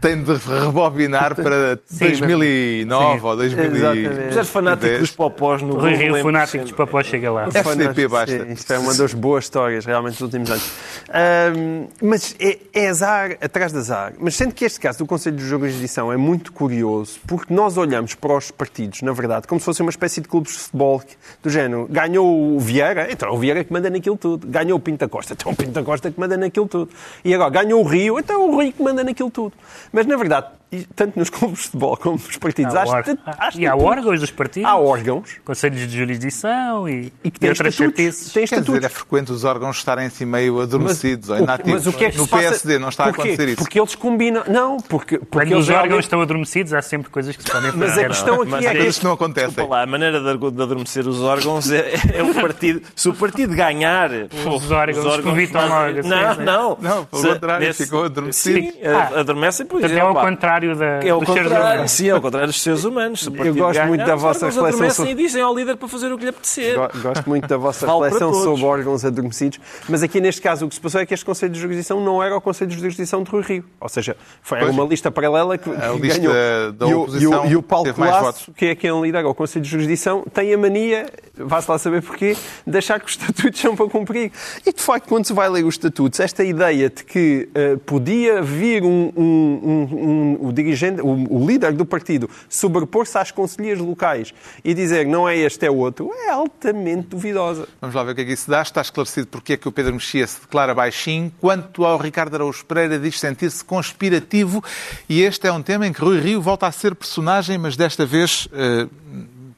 tem de rebobinar para 2009 ou 2010. Exatamente. Mas é fanático dos popós no Rui Rio, é fanático dos popós, chega lá. FDP basta. Sim, Isto é uma das boas histórias, realmente, dos últimos anos. Ahm, mas é, é azar atrás de azar. Mas sendo que este caso do Conselho de Jurisdição é muito curioso, porque nós olhamos para os partidos, na verdade, como se fosse uma espécie de clubes de futebol do género. Ganhou o Vieira, então é o Vieira que manda naquilo tudo. Ganhou o Pinta Costa, então é o Pinta Costa que manda naquilo tudo. E agora, ganhou o Rio, então é o Rio que manda naquilo tudo. Mas, na verdade, e tanto nos clubes de futebol como nos partidos, Há acho or- que- Ah, acho e há órgãos dos partidos, Há órgãos conselhos de jurisdição e, e que têm outras. Têm Quer dizer, estatutos. é frequente os órgãos estarem assim meio adormecidos ou o- inativos. mas o que é que no se passa- PSD não está a Porquê? acontecer isso. Porque eles combinam. Não, porque, porque Quando os órgãos estão adormecidos, há sempre coisas que se podem fazer. Mas a questão aqui Mas é é que. Coisas que não acontecem. Desculpa lá, a maneira de, de adormecer os órgãos é, é o partido. Se o partido ganhar. Os órgãos evitam logo, assim, Não, não. Não, pelo Se- contrário, ficam adormecidos. Sim, a- adormecem por Portanto, é ao contrário da, É o dos seres contrário, humanos. sim, é o contrário dos seres humanos. Partido gosto ganhar, muito da os vossa reflexão sobre- e dizem ao líder para fazer o que lhe apetecer. Go- Gosto muito da vossa reflexão sobre órgãos adormecidos, mas aqui neste caso o que se passou é que este Conselho de Jurisdição não era o Conselho de Jurisdição de Rui Rio. Ou seja, foi era Pois. uma lista paralela que, A que lista ganhou. da e, o, oposição e, o, e o Paulo Colasso, que é quem lidera o Conselho de Jurisdição, tem a mania, vá-se lá saber porquê, de achar que os estatutos são para cumprir. E de facto, quando se vai ler os estatutos, esta ideia de que eh, podia vir um, um- um- um- o dirigente, o, líder do partido, sobrepor-se às conselheiras locais e dizer não é este, é outro, é altamente duvidosa. Vamos lá ver o que é que isso dá. Está esclarecido porque é que o Pedro Mexia se declara baixinho. Quanto ao Ricardo Araújo Pereira, diz sentir-se conspirativo. E este é um tema em que Rui Rio volta a ser personagem, mas desta vez eh,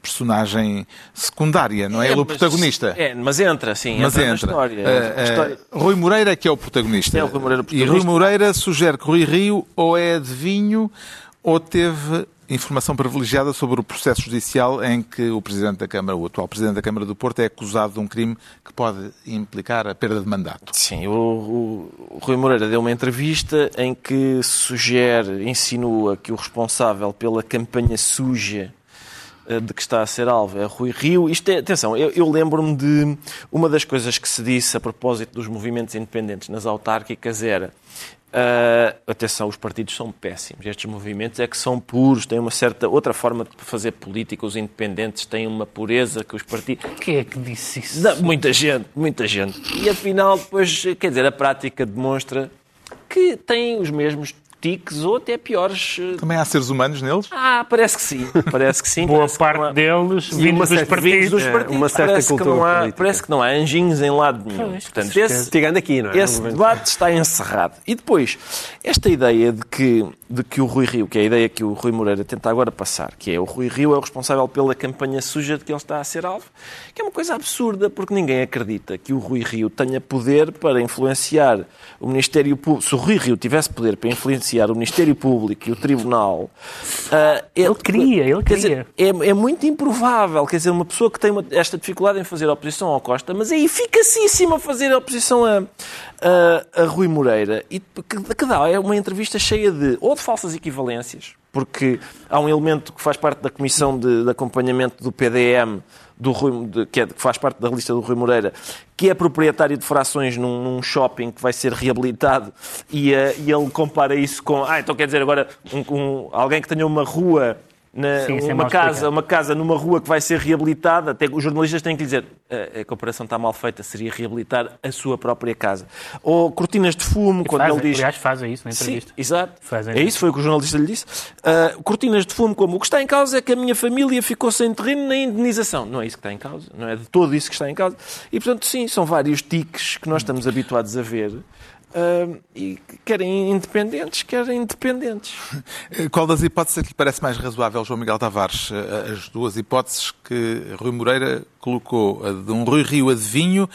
personagem secundária, não é? Ele o protagonista. É, mas entra, sim. Mas entra, na entra. história. Eh, A história- Rui Moreira é que é o protagonista. É o Rui Moreira o E Rui protagonista. Moreira sugere que Rui Rio ou é adivinho ou teve informação privilegiada sobre o processo judicial em que o Presidente da Câmara, o atual Presidente da Câmara do Porto, é acusado de um crime que pode implicar a perda de mandato. Sim, o, o- o Rui Moreira deu uma entrevista em que sugere, insinua que o responsável pela campanha suja de que está a ser alvo é Rui Rio. Isto é, atenção, eu, eu lembro-me de uma das coisas que se disse a propósito dos movimentos independentes nas autárquicas era ah, atenção, os partidos são péssimos. Estes movimentos é que são puros, têm uma certa outra forma de fazer política. Os independentes têm uma pureza que os partidos. Quem é que disse isso? Não, muita gente, muita gente. E afinal, depois, quer dizer, a prática demonstra que têm os mesmos tiques ou até piores. eh, Também há seres humanos neles? Ah, parece que sim. Parece que sim. Boa Parece que não parte há- deles uma vindo dos certa- partidos. dos É, partidos. uma certa parece, que cultura não há, política. parece que não há anjinhos em lado nenhum. Pois, Portanto, Que é- esse, Tirando aqui, não é? esse debate está encerrado. E depois, esta ideia de que, de que o Rui Rio, que é a ideia que o Rui Moreira tenta agora passar, que é o Rui Rio é o responsável pela campanha suja de que ele está a ser alvo, que é uma coisa absurda, porque ninguém acredita que o Rui Rio tenha poder para influenciar o Ministério Público. Se o Rui Rio tivesse poder para influenciar o Ministério Público e o Tribunal. ah, Ele queria, ele Quer dizer, queria. é, é muito improvável, quer dizer, uma pessoa que tem uma- esta dificuldade em fazer oposição ao Costa, mas é eficacíssima a fazer oposição a, a, a Rui Moreira, e que, que dá é uma entrevista cheia de ou de falsas equivalências, porque há um elemento que faz parte da comissão de, de acompanhamento do PDM, do Rui, de, que, é, que, faz parte da lista do Rui Moreira, que é proprietário de frações num, num shopping que vai ser reabilitado e, uh, e, ele compara isso com. Ah, então quer dizer agora um, um, alguém que tenha uma rua na, Sim, uma, casa, uma casa numa rua que vai ser reabilitada, até os jornalistas têm que dizer a, a comparação está mal feita, seria reabilitar a sua própria casa. Ou cortinas de fumo, e quando fazem, ele diz... Aliás, fazem isso na entrevista. Sim, exato. Fazem é isso, foi o que o jornalista lhe disse. Uh, cortinas de fumo como o que está em causa é que a minha família ficou sem terreno na indenização. Não é isso que está em causa, não é de todo isso que está em causa. E, portanto, sim, são vários tiques que nós estamos habituados a ver Uh, e querem independentes, querem independentes. *laughs* Qual das hipóteses é que lhe parece mais razoável, João Miguel Tavares? Uh, as duas hipóteses que Rui Moreira colocou, a de um Rui Rio adivinho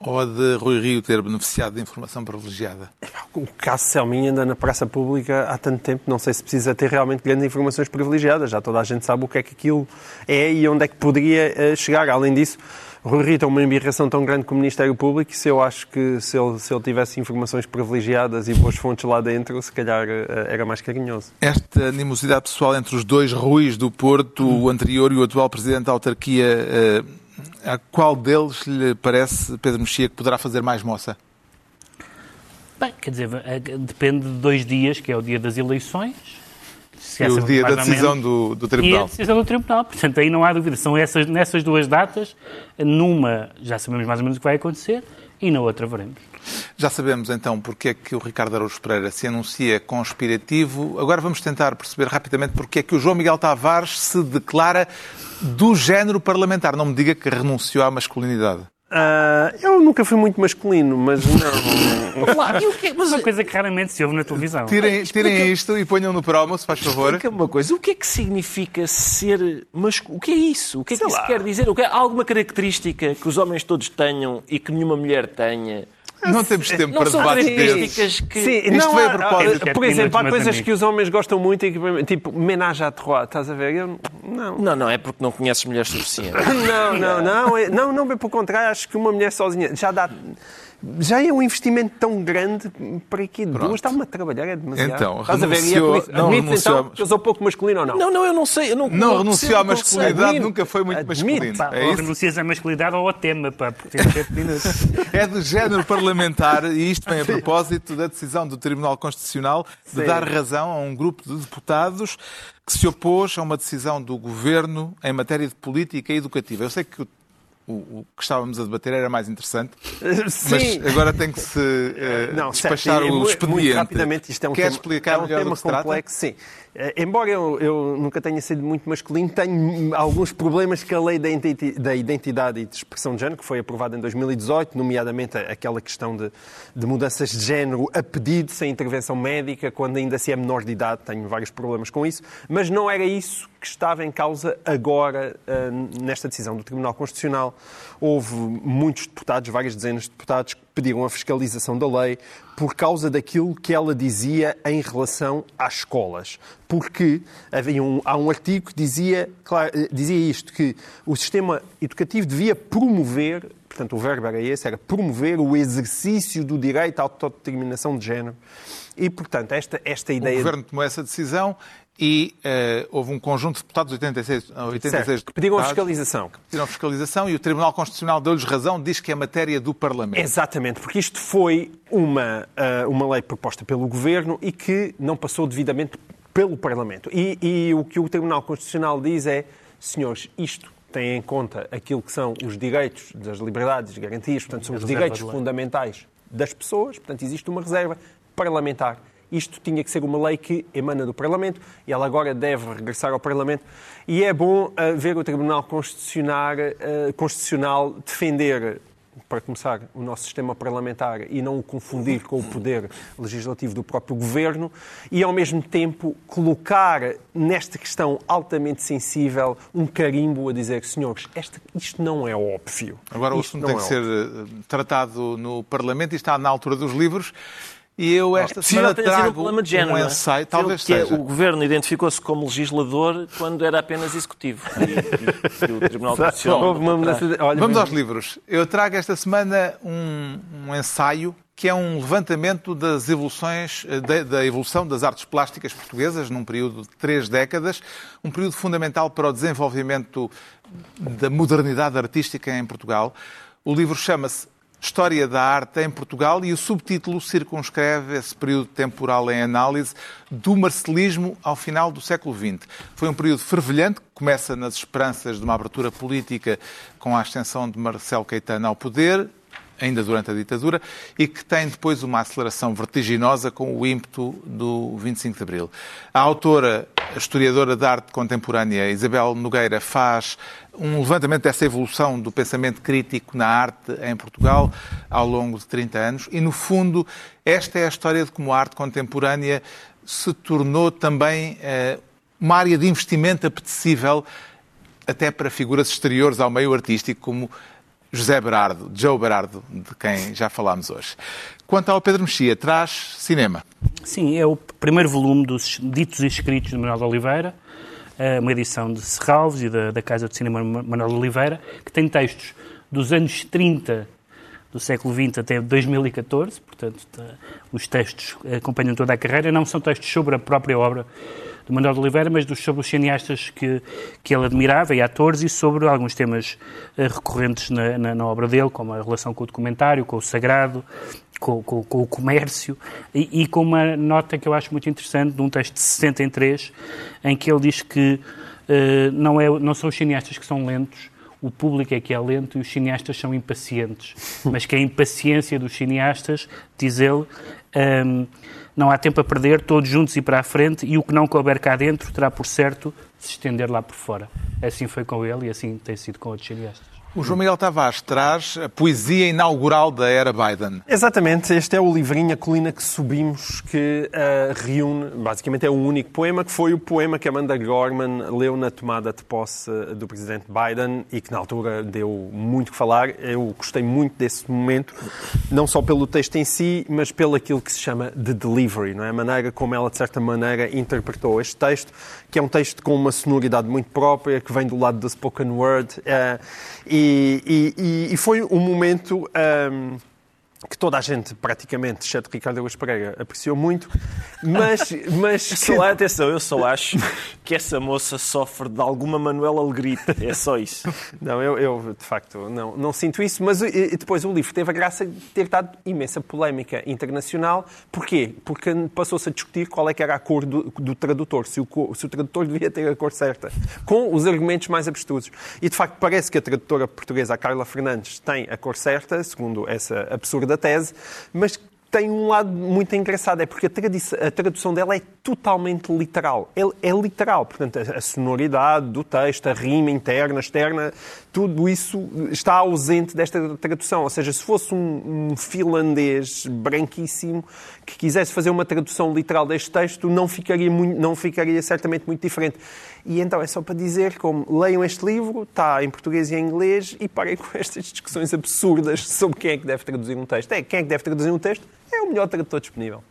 ou a de Rui Rio ter beneficiado de informação privilegiada? O caso Selminha anda na praça pública há tanto tempo, não sei se precisa ter realmente grandes informações privilegiadas. Já toda a gente sabe o que é que aquilo é e onde é que poderia uh, chegar. Além disso, Rui Rio tem uma embirração tão grande com o Ministério Público e se eu acho que se ele, se ele tivesse informações privilegiadas e boas fontes lá dentro, se calhar eh, era mais carinhoso. Esta animosidade pessoal entre os dois Ruiz do Porto, o anterior e o atual Presidente da autarquia, eh, a qual deles lhe parece, Pedro Mexia, que poderá fazer mais moça? Bem, quer dizer, eh, depende de dois dias, que é o dia das eleições e o dia da decisão do, do Tribunal. E a decisão do Tribunal. Portanto, aí não há dúvida. São essas, nessas duas datas, numa já sabemos mais ou menos o que vai acontecer e na outra veremos. Já sabemos então porque é que o Ricardo Araújo Pereira se anuncia conspirativo. Agora vamos tentar perceber rapidamente porque é que o João Miguel Tavares se declara do género parlamentar. Não me diga que renunciou à masculinidade. Uh, eu nunca fui muito masculino, mas não. Olá, e que é, mas uma coisa que raramente se ouve na televisão. Tirem, tirem isto e ponham no promo, se faz favor. Explica uma coisa. O que é que significa ser masculino? O que é isso? O que é que Sei isso lá. quer dizer? O que é, há alguma característica que os homens todos tenham e que nenhuma mulher tenha? Não temos tempo para debates desses. Que... Sim, Isto não, veio a propósito. Por exemplo, há coisas que os homens gostam muito, tipo menage à trois, estás a ver? Eu, não. não, não, é porque não conheces mulheres suficientes. não, não, não, é, não, não, bem pelo contrário, acho que uma mulher sozinha já dá já é um investimento tão grande para que duas está-me a trabalhar, é demasiado. Então, Estás renunciou, a ver? E é não renunciou, então, que eu sou pouco masculino ou não? Não, não, eu não sei. Eu não, não, não renunciou à masculinidade, nunca foi muito Admito, masculino. Pá, é ou renuncias à masculinidade ou ao tema, pá, porque *laughs* minutos. É do género parlamentar e isto vem a *laughs* propósito da decisão do Tribunal Constitucional de Sim. dar razão a um grupo de deputados que se opôs a uma decisão do Governo em matéria de política educativa. Eu sei que o o, o, que estávamos a debater era mais interessante. *laughs* Sim. Mas agora tem que se uh, *laughs* Não, despachar certo, o expediente. Muito rapidamente, isto é um Quer tema, explicar é um tema complexo. Sim. Uh, embora eu, eu, nunca tenha sido muito masculino, tenho alguns problemas que a lei da identidade e de expressão de género, que foi aprovada em 2018, nomeadamente aquela questão de, de mudanças de género a pedido, sem intervenção médica, quando ainda se é menor de idade, tenho vários problemas com isso, mas não era isso que estava em causa agora uh, nesta decisão do Tribunal Constitucional. Houve muitos deputados, várias dezenas de deputados, que pediram a fiscalização da lei por causa daquilo que ela dizia em relação às escolas. Porque havia um, há um artigo que dizia, claro, eh, dizia isto, que o sistema educativo devia promover portanto, o verbo era esse, era promover o exercício do direito à autodeterminação de género. E, portanto, esta, esta ideia... O Governo tomou essa decisão e uh, houve um conjunto de deputados, 86, 86 certo, que pediram a fiscalização. Que pediram a fiscalização e o Tribunal Constitucional deu-lhes razão, diz que é matéria do Parlamento. Exatamente, porque isto foi uma, uh, uma lei proposta pelo Governo e que não passou devidamente pelo Parlamento. E, e o que o Tribunal Constitucional diz é, senhores, isto tem em conta aquilo que são os direitos das liberdades e garantias, portanto, são os direitos fundamentais das pessoas, portanto, existe uma reserva parlamentar isto tinha que ser uma lei que emana do Parlamento e ela agora deve regressar ao Parlamento. E é bom uh, ver o Tribunal Constitucional, uh, Constitucional defender para começar, o nosso sistema parlamentar e não o confundir com o poder legislativo do próprio governo e, ao mesmo tempo, colocar nesta questão altamente sensível um carimbo a dizer, senhores, esta, isto não é óbvio. Agora o assunto tem é que óbvio. ser eh, tratado no Parlamento e está na altura dos livros. E eu esta oh, semana trago um, género, um é? ensaio, talvez que é, seja. o governo identificou-se como legislador quando era apenas executivo. E, e, e o Tribunal *laughs* Constitucional... Vamos aos livros. Eu trago esta semana um, um ensaio que é um levantamento das evoluções, eh, da, da, evolução das artes plásticas portuguesas num período de três décadas, um período fundamental para o desenvolvimento da modernidade artística em Portugal. O livro chama-se História da Arte em Portugal e o subtítulo circunscreve esse período temporal em análise do marcelismo ao final do século XX. Foi um período fervilhante que começa nas esperanças de uma abertura política com a ascensão de Marcelo Caetano ao poder, ainda durante a ditadura, e que tem depois uma aceleração vertiginosa com o ímpeto do 25 de Abril. A autora, a historiadora de arte contemporânea Isabel Nogueira, faz um levantamento dessa evolução do pensamento crítico na arte em Portugal ao longo de 30 anos e, no fundo, esta é a história de como a arte contemporânea se tornou também eh, uma área de investimento apetecível até para figuras exteriores ao meio artístico, como José Berardo, Joe Berardo, de quem já falámos hoje. Quanto ao Pedro Mexia, traz cinema. Sim, é o primeiro volume dos ditos e escritos de Manuel de Oliveira, uma edição de Serralves e da, da Casa de Cinema Manuel Oliveira, que tem textos dos anos 30 do século XX até 2014, portanto, os textos acompanham toda a carreira, não são textos sobre a própria obra de Manuel de Oliveira, mas dos, sobre os cineastas que, que ele admirava e atores e sobre alguns temas uh, recorrentes na, na, na, obra dele, como a relação com o documentário, com o sagrado, com, com, com o comércio e, e, com uma nota que eu acho muito interessante de um texto de 63 em que ele diz que uh, não, é, não são os cineastas que são lentos, o público é que é lento e os cineastas são impacientes. *laughs* Mas que a impaciência dos cineastas, diz ele, um, ehm, não há tempo a perder, todos juntos e para a frente, e o que não couber cá dentro terá por certo de se estender lá por fora. Assim foi com ele e assim tem sido com outros cineastas. O João Miguel Tavares traz a poesia inaugural da era Biden. Exatamente, este é o livrinho A Colina que Subimos, que uh, reúne, basicamente é o único poema, que foi o poema que Amanda Gorman leu na tomada de posse do presidente Biden e que na altura deu muito que falar. Eu gostei muito desse momento, não só pelo texto em si, mas pelo aquilo que se chama de delivery, não é? a maneira como ela, de certa maneira, interpretou este texto, que é um texto com uma sonoridade muito própria, que vem do lado da spoken word. Uh, e e, e, foi um momento um, que toda a gente, praticamente, exceto Ricardo Augusto Pereira, apreciou muito, mas... *laughs* mas que... atenção, eu só acho que essa moça sofre de alguma Manuela Alegrita, é só isso. Não, eu, eu de facto não, não sinto isso, mas e, depois o livro teve a graça de ter dado imensa polémica internacional. Porquê? Porque passou-se a discutir qual é que era a cor do, do tradutor, se o, se o tradutor devia ter a cor certa, com os argumentos mais abstrusos. E, de facto, parece que a tradutora portuguesa, a Carla Fernandes, tem a cor certa, segundo essa absurda da tese, mas tem um lado muito engraçado, é porque a, a tradução dela é totalmente literal. É, é, literal, portanto, a, sonoridade do texto, a rima interna, externa, tudo isso está ausente desta tradução. Ou seja, se fosse um, um finlandês branquíssimo que quisesse fazer uma tradução literal deste texto, não ficaria, muito, não ficaria certamente muito diferente. E então é só para dizer como leiam este livro, está em português e em inglês, e parem com *laughs* estas discussões absurdas sobre quem é que deve traduzir um texto. É, quem é que deve traduzir um texto é o melhor tradutor disponível.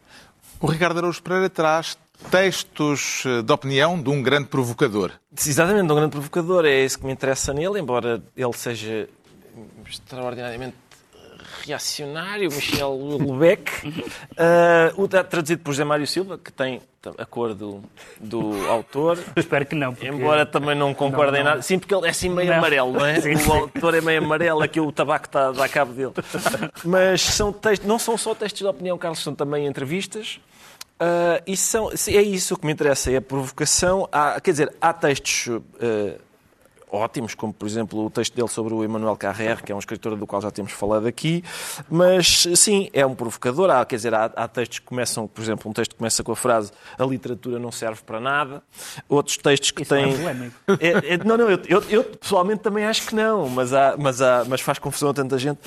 O Ricardo Araújo Pereira traz textos eh, de opinião de um grande provocador. Exatamente, de um grande provocador. É isso que me interessa nele, embora ele seja extraordinariamente reacionário, Michel Lubeck, uh, *laughs* traduzido por José Mário Silva, que tem a cor do, do autor. *laughs* Espero que não. Embora também não concorde em nada. Sim, porque ele é assim meio não. amarelo, não é? Sim, sim. O autor é meio amarelo, aqui o tabaco está a cabo dele. *laughs* Mas são textos, não são só textos de opinião, Carlos, são também entrevistas. Uh, e são, é isso que me interessa, é a provocação. Há, quer dizer, há textos uh, ótimos, como por exemplo o texto dele sobre o Emmanuel Carrer, que é um escritor do qual já temos falado aqui, mas sim, é um provocador. Há, quer dizer, há, há textos que começam, por exemplo, um texto que começa com a frase a literatura não serve para nada, outros textos que Isso têm. É, é, é, não, não, eu, eu, eu, pessoalmente também acho que não, mas, há, mas, há, mas faz confusão a tanta gente.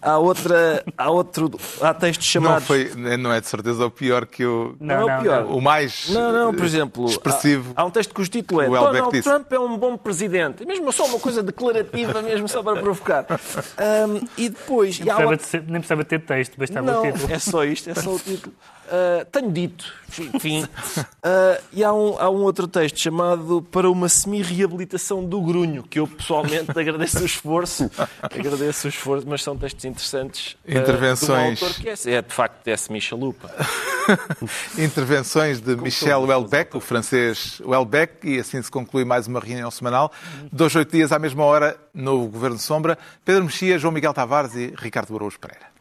Há outra, há outro, há textos chamados. Não, foi, não é de certeza o pior que o. Não, não é o pior. O mais. Não, não, por exemplo, expressivo. Há, há um texto cujo título é Donald Trump é um bom presidente mesmo só uma coisa declarativa, mesmo só para provocar. Um, e depois. Nem há uma- precisava, de ser- nem precisava ter texto, bastava não, o título. é só isto, é só o título. Uh, tenho dito, enfim. *laughs* Uh, e há um, há um outro texto chamado Para uma semi-reabilitação do grunho, que eu pessoalmente agradeço o esforço, *laughs* agradeço o esforço, mas são textos interessantes. uh, Intervenções. de um autor que é, é de facto é semi-chalupa. *laughs* Intervenções de Michel Houellebecq, o francês Houellebecq, e assim se conclui mais uma reunião semanal. Dois, oito dias à mesma hora, no Governo Sombra. Pedro Mexia, João Miguel Tavares e Ricardo Araújo Pereira.